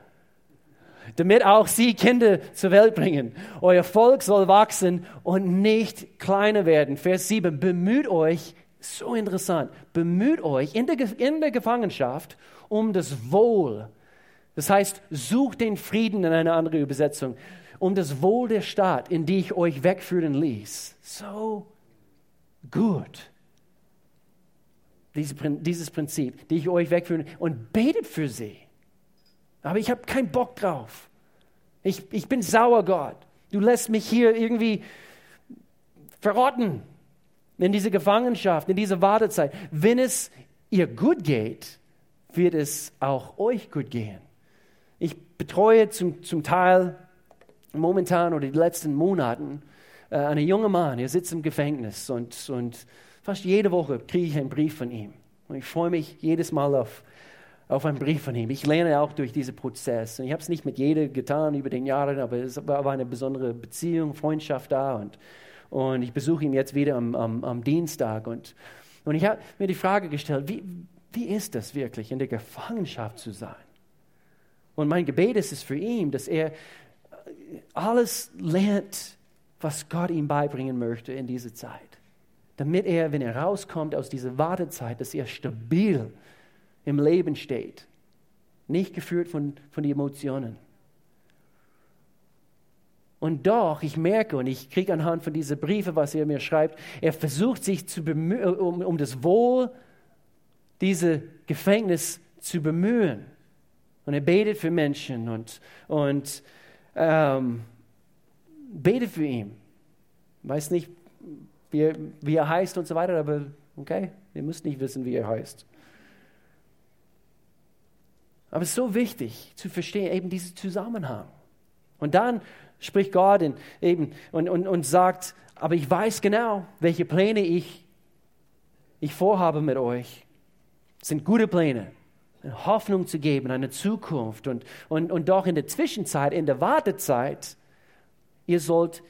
damit auch sie Kinder zur Welt bringen. Euer Volk soll wachsen und nicht kleiner werden. Vers 7, bemüht euch, so interessant, bemüht euch in der, in der Gefangenschaft um das Wohl. Das heißt, sucht den Frieden in einer anderen Übersetzung, um das Wohl der Stadt, in die ich euch wegführen ließ. So gut. Dieses Prinzip, die ich euch wegführen und betet für sie. Aber ich habe keinen Bock drauf. Ich, ich bin sauer, Gott. Du lässt mich hier irgendwie verrotten in diese Gefangenschaft, in diese Wartezeit. Wenn es ihr gut geht, wird es auch euch gut gehen. Ich betreue zum, zum Teil momentan oder die letzten Monaten äh, einen jungen Mann, er sitzt im Gefängnis und, und fast jede Woche kriege ich einen Brief von ihm. Und ich freue mich jedes Mal auf, auf einen Brief von ihm. Ich lerne auch durch diesen Prozess. Und ich habe es nicht mit jedem getan über den Jahren, aber es war eine besondere Beziehung, Freundschaft da. Und, und ich besuche ihn jetzt wieder am, am, am Dienstag. Und, und ich habe mir die Frage gestellt, wie, wie ist das wirklich, in der Gefangenschaft zu sein? Und mein Gebet ist es für ihn, dass er alles lernt, was Gott ihm beibringen möchte in dieser Zeit. Damit er, wenn er rauskommt aus dieser Wartezeit, dass er stabil im Leben steht, nicht geführt von, von den Emotionen. Und doch, ich merke und ich kriege anhand von diesen Briefen, was er mir schreibt, er versucht sich zu bemühen, um, um das Wohl dieses Gefängnis zu bemühen. Und er betet für Menschen und, und ähm, betet für ihn. Weiß nicht, wie, wie er heißt und so weiter, aber okay, ihr müsst nicht wissen, wie er heißt. Aber es ist so wichtig zu verstehen, eben diesen Zusammenhang. Und dann spricht Gott in, eben und, und, und sagt, aber ich weiß genau, welche Pläne ich, ich vorhabe mit euch. Es sind gute Pläne. Hoffnung zu geben, eine Zukunft. Und, und, und doch in der Zwischenzeit, in der Wartezeit, ihr sollt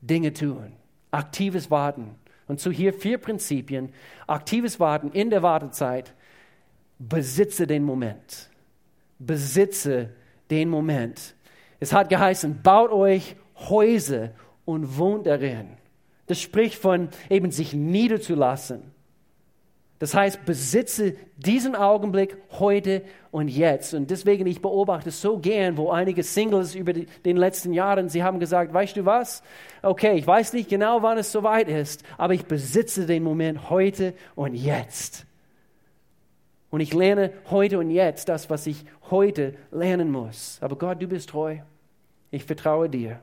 Dinge tun. Aktives Warten. Und so hier vier Prinzipien. Aktives Warten in der Wartezeit. Besitze den Moment besitze den Moment. Es hat geheißen, baut euch Häuser und wohnt darin. Das spricht von eben sich niederzulassen. Das heißt, besitze diesen Augenblick heute und jetzt. Und deswegen, ich beobachte so gern, wo einige Singles über die, den letzten Jahren, sie haben gesagt, weißt du was? Okay, ich weiß nicht genau, wann es soweit ist, aber ich besitze den Moment heute und jetzt. Und ich lerne heute und jetzt das, was ich heute lernen muss. Aber Gott, du bist treu. Ich vertraue dir.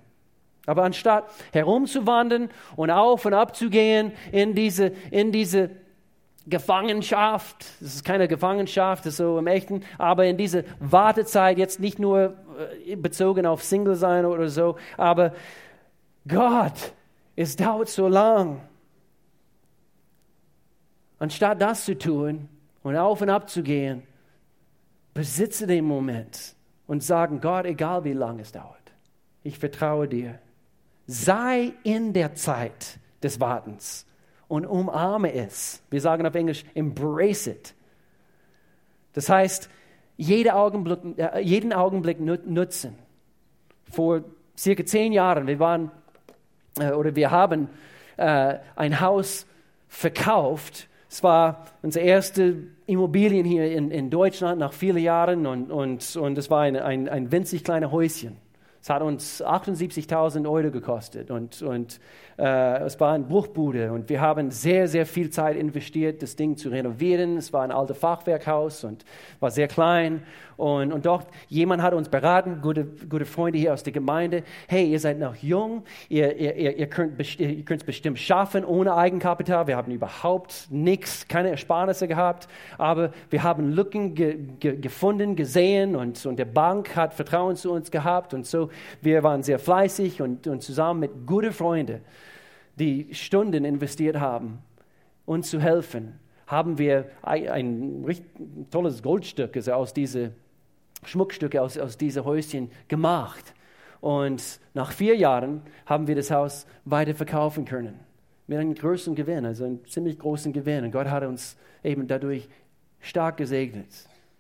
Aber anstatt herumzuwandern und auf und ab zu gehen in diese, in diese Gefangenschaft, das ist keine Gefangenschaft, das ist so im Echten, aber in diese Wartezeit, jetzt nicht nur äh, bezogen auf Single sein oder so, aber Gott, es dauert so lang. Anstatt das zu tun, und auf und ab zu gehen, besitze den Moment und sagen, Gott, egal wie lange es dauert, ich vertraue dir. Sei in der Zeit des Wartens und umarme es. Wir sagen auf Englisch, embrace it. Das heißt, jede Augenblick, äh, jeden Augenblick nutzen. Vor circa zehn Jahren, wir waren äh, oder wir haben äh, ein Haus verkauft es war unsere erste Immobilien hier in, in Deutschland nach vielen Jahren und, und, und es war ein, ein, ein winzig kleines Häuschen. Es hat uns 78.000 Euro gekostet und, und äh, es war eine Bruchbude und wir haben sehr, sehr viel Zeit investiert, das Ding zu renovieren. Es war ein altes Fachwerkhaus und war sehr klein und, und doch, jemand hat uns beraten, gute, gute Freunde hier aus der Gemeinde. Hey, ihr seid noch jung, ihr, ihr, ihr könnt es bestimmt schaffen ohne Eigenkapital. Wir haben überhaupt nichts, keine Ersparnisse gehabt, aber wir haben Lücken ge, ge, gefunden, gesehen und, und der Bank hat Vertrauen zu uns gehabt und so. Wir waren sehr fleißig und, und zusammen mit guten Freunden, die Stunden investiert haben, uns zu helfen haben wir ein, ein, ein tolles Goldstück also aus dieser Schmuckstücke aus, aus diesen Häuschen gemacht. Und nach vier Jahren haben wir das Haus weiter verkaufen können. Mit einem großen Gewinn, also einem ziemlich großen Gewinn. Und Gott hat uns eben dadurch stark gesegnet.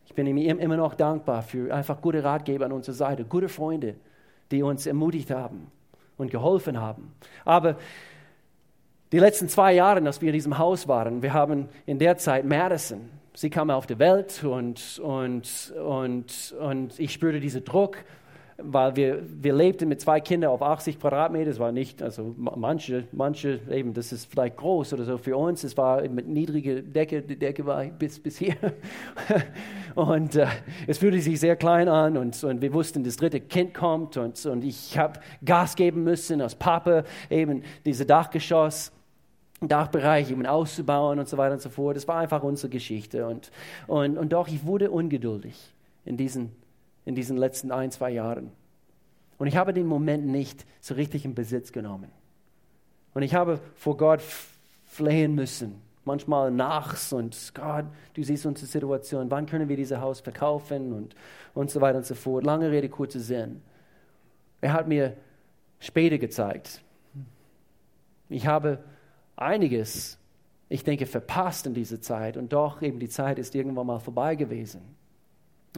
Ich bin ihm immer noch dankbar für einfach gute Ratgeber an unserer Seite, gute Freunde, die uns ermutigt haben und geholfen haben. Aber die letzten zwei Jahre, dass wir in diesem Haus waren, wir haben in der Zeit Madison, sie kam auf die Welt und, und, und, und ich spürte diesen Druck, weil wir, wir lebten mit zwei Kindern auf 80 Quadratmeter. Das war nicht, also manche, manche eben, das ist vielleicht groß oder so für uns. Es war mit niedriger Decke, die Decke war bis, bis hier. und äh, es fühlte sich sehr klein an und, und wir wussten, das dritte Kind kommt und, und ich habe Gas geben müssen als Papa, eben diese Dachgeschoss. Dachbereich eben auszubauen und so weiter und so fort. Das war einfach unsere Geschichte. Und, und, und doch, ich wurde ungeduldig in diesen, in diesen letzten ein, zwei Jahren. Und ich habe den Moment nicht so richtig in Besitz genommen. Und ich habe vor Gott flehen müssen. Manchmal nachts und Gott, du siehst unsere Situation, wann können wir dieses Haus verkaufen und, und so weiter und so fort. Lange Rede, kurzer Sinn. Er hat mir später gezeigt. Ich habe einiges, ich denke, verpasst in dieser Zeit und doch eben die Zeit ist irgendwann mal vorbei gewesen.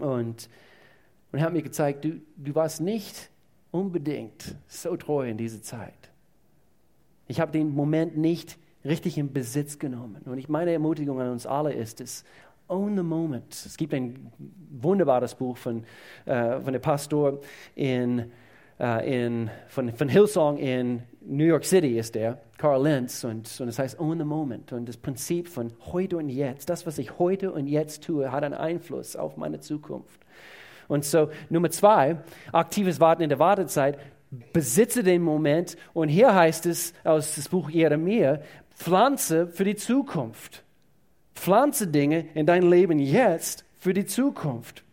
Und, und er hat mir gezeigt, du, du warst nicht unbedingt so treu in dieser Zeit. Ich habe den Moment nicht richtig in Besitz genommen. Und ich meine Ermutigung an uns alle ist es, own the moment. Es gibt ein wunderbares Buch von, äh, von dem Pastor in äh, in, von, von Hillsong in New York City ist der, Carl Lenz, und, und es heißt Own the Moment. Und das Prinzip von heute und jetzt, das, was ich heute und jetzt tue, hat einen Einfluss auf meine Zukunft. Und so, Nummer zwei, aktives Warten in der Wartezeit, besitze den Moment. Und hier heißt es aus dem Buch Jeremia, pflanze für die Zukunft. Pflanze Dinge in dein Leben jetzt für die Zukunft.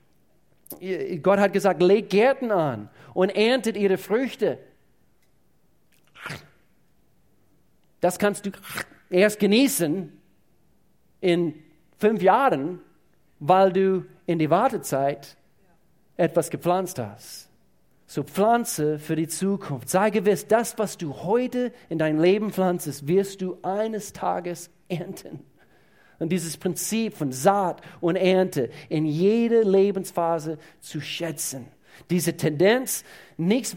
Gott hat gesagt, legt Gärten an und erntet ihre Früchte. Das kannst du erst genießen in fünf Jahren, weil du in die Wartezeit etwas gepflanzt hast. So pflanze für die Zukunft. Sei gewiss, das, was du heute in dein Leben pflanzest, wirst du eines Tages ernten. Und dieses Prinzip von Saat und Ernte in jeder Lebensphase zu schätzen. Diese Tendenz, nichts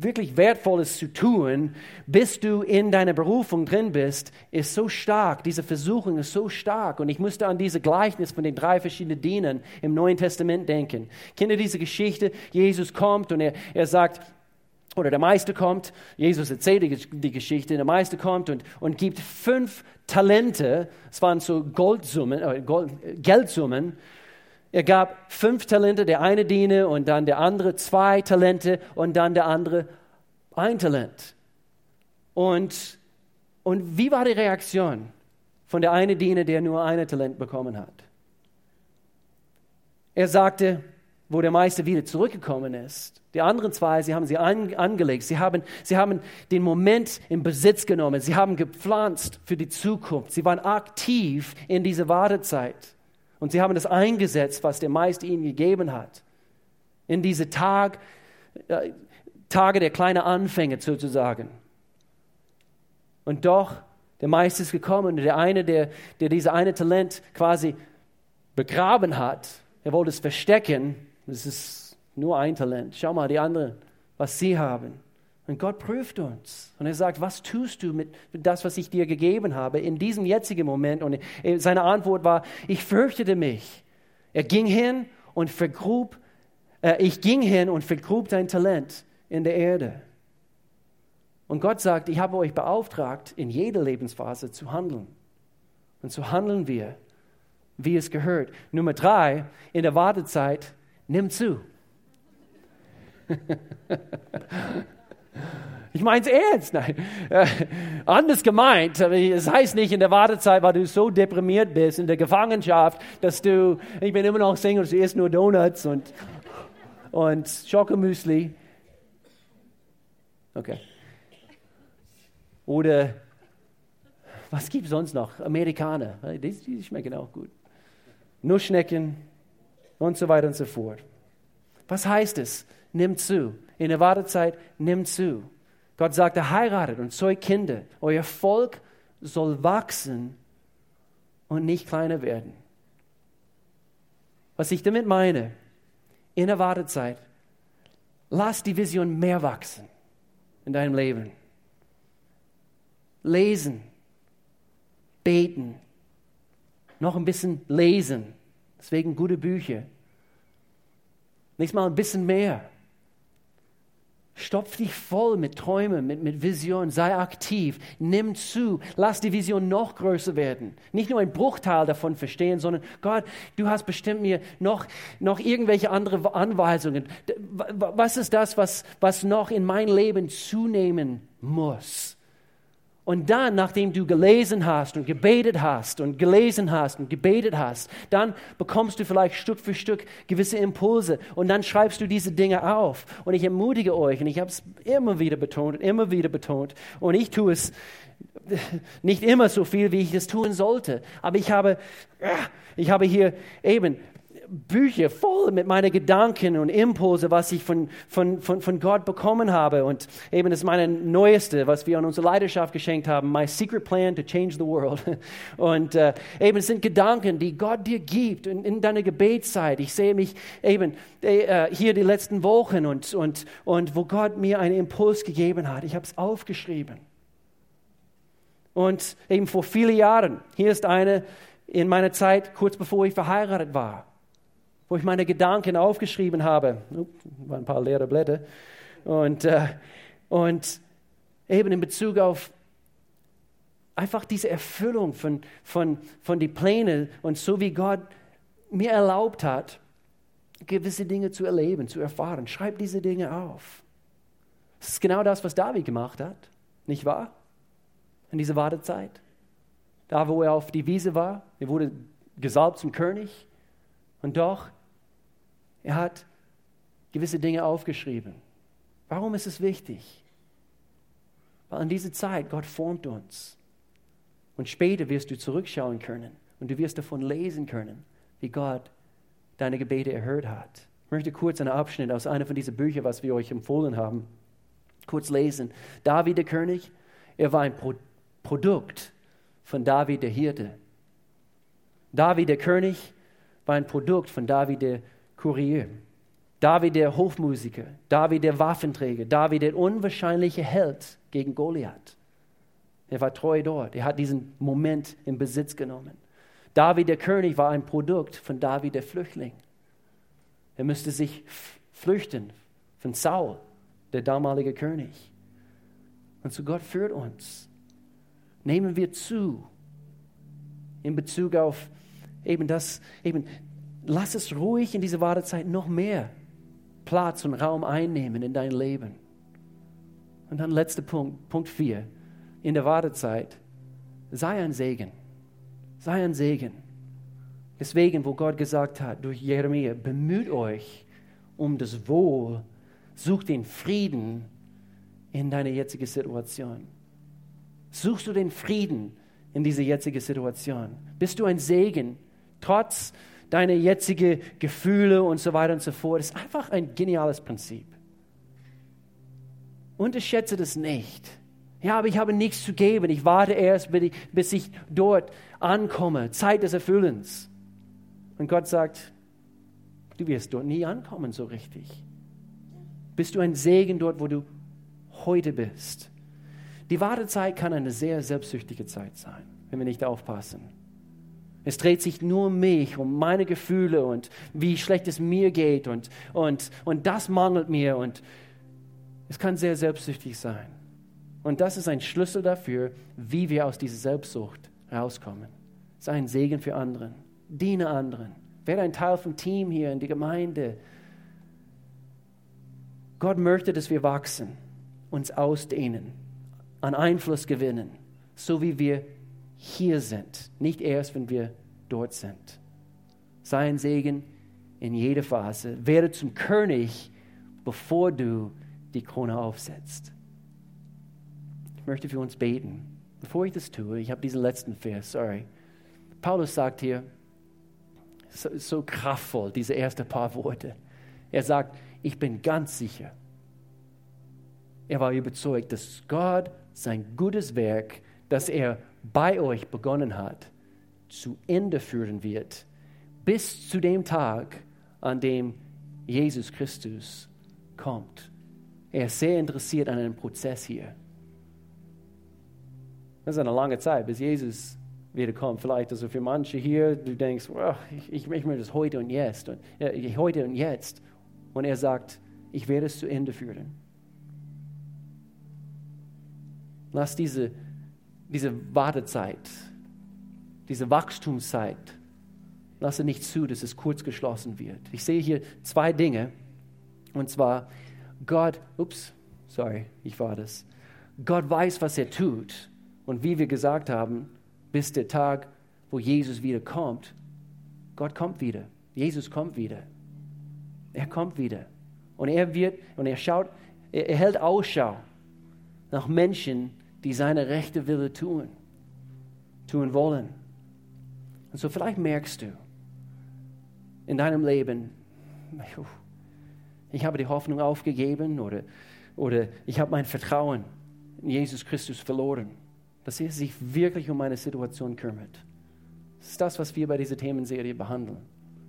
wirklich Wertvolles zu tun, bis du in deiner Berufung drin bist, ist so stark. Diese Versuchung ist so stark. Und ich musste an diese Gleichnis von den drei verschiedenen Dienern im Neuen Testament denken. Kennt ihr diese Geschichte? Jesus kommt und er, er sagt, oder der Meister kommt, Jesus erzählt die, Geschichte, der Meister kommt und, und gibt fünf Talente, es waren so Goldsummen, äh, Gold, Geldsummen, er gab fünf Talente, der eine Diener und dann der andere zwei Talente und dann der andere ein Talent. Und, und wie war die Reaktion von der eine Diener, der nur ein Talent bekommen hat? Er sagte, wo der Meister wieder zurückgekommen ist. Die anderen zwei, sie haben sie an, angelegt. Sie haben, sie haben den Moment in Besitz genommen. Sie haben gepflanzt für die Zukunft. Sie waren aktiv in dieser Wartezeit. Und sie haben das eingesetzt, was der Meister ihnen gegeben hat. In diese Tag, äh, Tage der kleinen Anfänge sozusagen. Und doch, der Meister ist gekommen der eine, der, der diese eine Talent quasi begraben hat, er wollte es verstecken. Das ist nur ein Talent. Schau mal, die anderen, was sie haben. Und Gott prüft uns. Und er sagt, was tust du mit, das, was ich dir gegeben habe, in diesem jetzigen Moment? Und seine Antwort war, ich fürchtete mich. Er ging hin und vergrub, äh, ich ging hin und vergrub dein Talent in der Erde. Und Gott sagt, ich habe euch beauftragt, in jeder Lebensphase zu handeln. Und so handeln wir, wie es gehört. Nummer drei, in der Wartezeit, nimm zu. Ich meine es ernst. Nein. Äh, anders gemeint. Es heißt nicht in der Wartezeit, weil du so deprimiert bist in der Gefangenschaft, dass du, ich bin immer noch Single, du isst nur Donuts und, und Schokomüsli. Okay. Oder was gibt es sonst noch? Amerikaner. Die, die schmecken auch gut. Nussschnecken und so weiter und so fort. Was heißt es? Nimm zu. In der Wartezeit, nimm zu. Gott sagte, heiratet und zeugt Kinder. Euer Volk soll wachsen und nicht kleiner werden. Was ich damit meine, in der Wartezeit, lass die Vision mehr wachsen in deinem Leben. Lesen, beten, noch ein bisschen lesen, deswegen gute Bücher. Nächstes Mal ein bisschen mehr. Stopf dich voll mit Träumen, mit, mit Visionen, sei aktiv, nimm zu, lass die Vision noch größer werden. Nicht nur ein Bruchteil davon verstehen, sondern Gott, du hast bestimmt mir noch, noch irgendwelche andere Anweisungen. Was ist das, was, was noch in mein Leben zunehmen muss? Und dann, nachdem du gelesen hast und gebetet hast und gelesen hast und gebetet hast, dann bekommst du vielleicht Stück für Stück gewisse Impulse und dann schreibst du diese Dinge auf. Und ich ermutige euch, und ich habe es immer wieder betont und immer wieder betont, und ich tue es nicht immer so viel, wie ich es tun sollte, aber ich habe, ich habe hier eben Bücher voll mit meinen Gedanken und Impulse, was ich von, von, von, von Gott bekommen habe. Und eben ist meine neueste, was wir an unsere Leidenschaft geschenkt haben, My Secret Plan to Change the World. Und äh, eben sind Gedanken, die Gott dir gibt in, in deiner Gebetszeit. Ich sehe mich eben äh, hier die letzten Wochen und, und, und wo Gott mir einen Impuls gegeben hat. Ich habe es aufgeschrieben. Und eben vor vielen Jahren, hier ist eine in meiner Zeit, kurz bevor ich verheiratet war wo ich meine Gedanken aufgeschrieben habe. Ups, waren ein paar leere Blätter. Und, äh, und eben in Bezug auf einfach diese Erfüllung von, von, von die Pläne und so wie Gott mir erlaubt hat, gewisse Dinge zu erleben, zu erfahren. Schreib diese Dinge auf. Das ist genau das, was David gemacht hat, nicht wahr? In dieser Wartezeit. Da, wo er auf die Wiese war, er wurde gesalbt zum König. Und doch er hat gewisse Dinge aufgeschrieben. Warum ist es wichtig? Weil an diese Zeit Gott formt uns. Und später wirst du zurückschauen können und du wirst davon lesen können, wie Gott deine Gebete erhört hat. Ich möchte kurz einen Abschnitt aus einer von diesen Büchern, was wir euch empfohlen haben, kurz lesen. David der König, er war ein Pro Produkt von David der Hirte. David der König war ein Produkt von David der Kurier. David der Hofmusiker, David der Waffenträger, David der unwahrscheinliche Held gegen Goliath. Er war treu dort. Er hat diesen Moment in Besitz genommen. David der König war ein Produkt von David der Flüchtling. Er müsste sich flüchten von Saul, der damalige König. Und so Gott führt uns. Nehmen wir zu in Bezug auf eben das, eben lass es ruhig in dieser Wartezeit noch mehr Platz und Raum einnehmen in dein Leben. Und dann letzter Punkt, Punkt 4. In der Wartezeit, sei ein Segen. Sei ein Segen. Deswegen, wo Gott gesagt hat durch Jeremia, bemüht euch um das Wohl, sucht den Frieden in deiner jetzigen Situation. Suchst du den Frieden in dieser jetzigen Situation? Bist du ein Segen, trotz deine jetzigen Gefühle und so weiter und so fort. Das ist einfach ein geniales Prinzip. Unterschätze das nicht. Ja, aber ich habe nichts zu geben. Ich warte erst, bis ich dort ankomme. Zeit des Erfüllens. Und Gott sagt, du wirst dort nie ankommen so richtig. Bist du ein Segen dort, wo du heute bist? Die Wartezeit kann eine sehr selbstsüchtige Zeit sein, wenn wir nicht aufpassen. Es dreht sich nur um mich, um meine Gefühle und wie schlecht es mir geht und, und, und das mangelt mir. Und Es kann sehr selbstsüchtig sein. Und das ist ein Schlüssel dafür, wie wir aus dieser Selbstsucht rauskommen. Sei ein Segen für anderen. Diene anderen. Werde ein Teil vom Team hier in der Gemeinde. Gott möchte, dass wir wachsen, uns ausdehnen, an Einfluss gewinnen, so wie wir hier sind, nicht erst, wenn wir dort sind. Sei ein Segen in jeder Phase. Werde zum König, bevor du die Krone aufsetzt. Ich möchte für uns beten. Bevor ich das tue, ich habe diesen letzten Vers, sorry. Paulus sagt hier, so, so kraftvoll, diese ersten paar Worte. Er sagt, ich bin ganz sicher. Er war überzeugt, dass Gott sein gutes Werk, das er bei euch begonnen hat, zu Ende führen wird, bis zu dem Tag, an dem Jesus Christus kommt. Er ist sehr interessiert an einem Prozess hier. Das ist eine lange Zeit, bis Jesus wiederkommt. Vielleicht also für manche hier, du denkst, oh, ich, möchte das heute und jetzt. Und, ja, heute und jetzt. Und er sagt, ich werde es zu Ende führen. Lass diese, diese Wartezeit, diese Wachstumszeit, lasse nicht zu, dass es kurz geschlossen wird. Ich sehe hier zwei Dinge. Und zwar, Gott, ups, sorry, ich war das. Gott weiß, was er tut. Und wie wir gesagt haben, bis der Tag, wo Jesus wiederkommt, Gott kommt wieder. Jesus kommt wieder. Er kommt wieder. Und er wird, und er schaut, er, er hält Ausschau nach Menschen, die seine rechte Wille tun, tun wollen. Und so vielleicht merkst du in deinem Leben, ich habe die Hoffnung aufgegeben oder, oder ich habe mein Vertrauen in Jesus Christus verloren, dass er sich wirklich um meine Situation kümmert. Das ist das, was wir bei dieser Themenserie behandeln.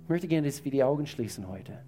Ich möchte gerne, dass wir die Augen schließen heute.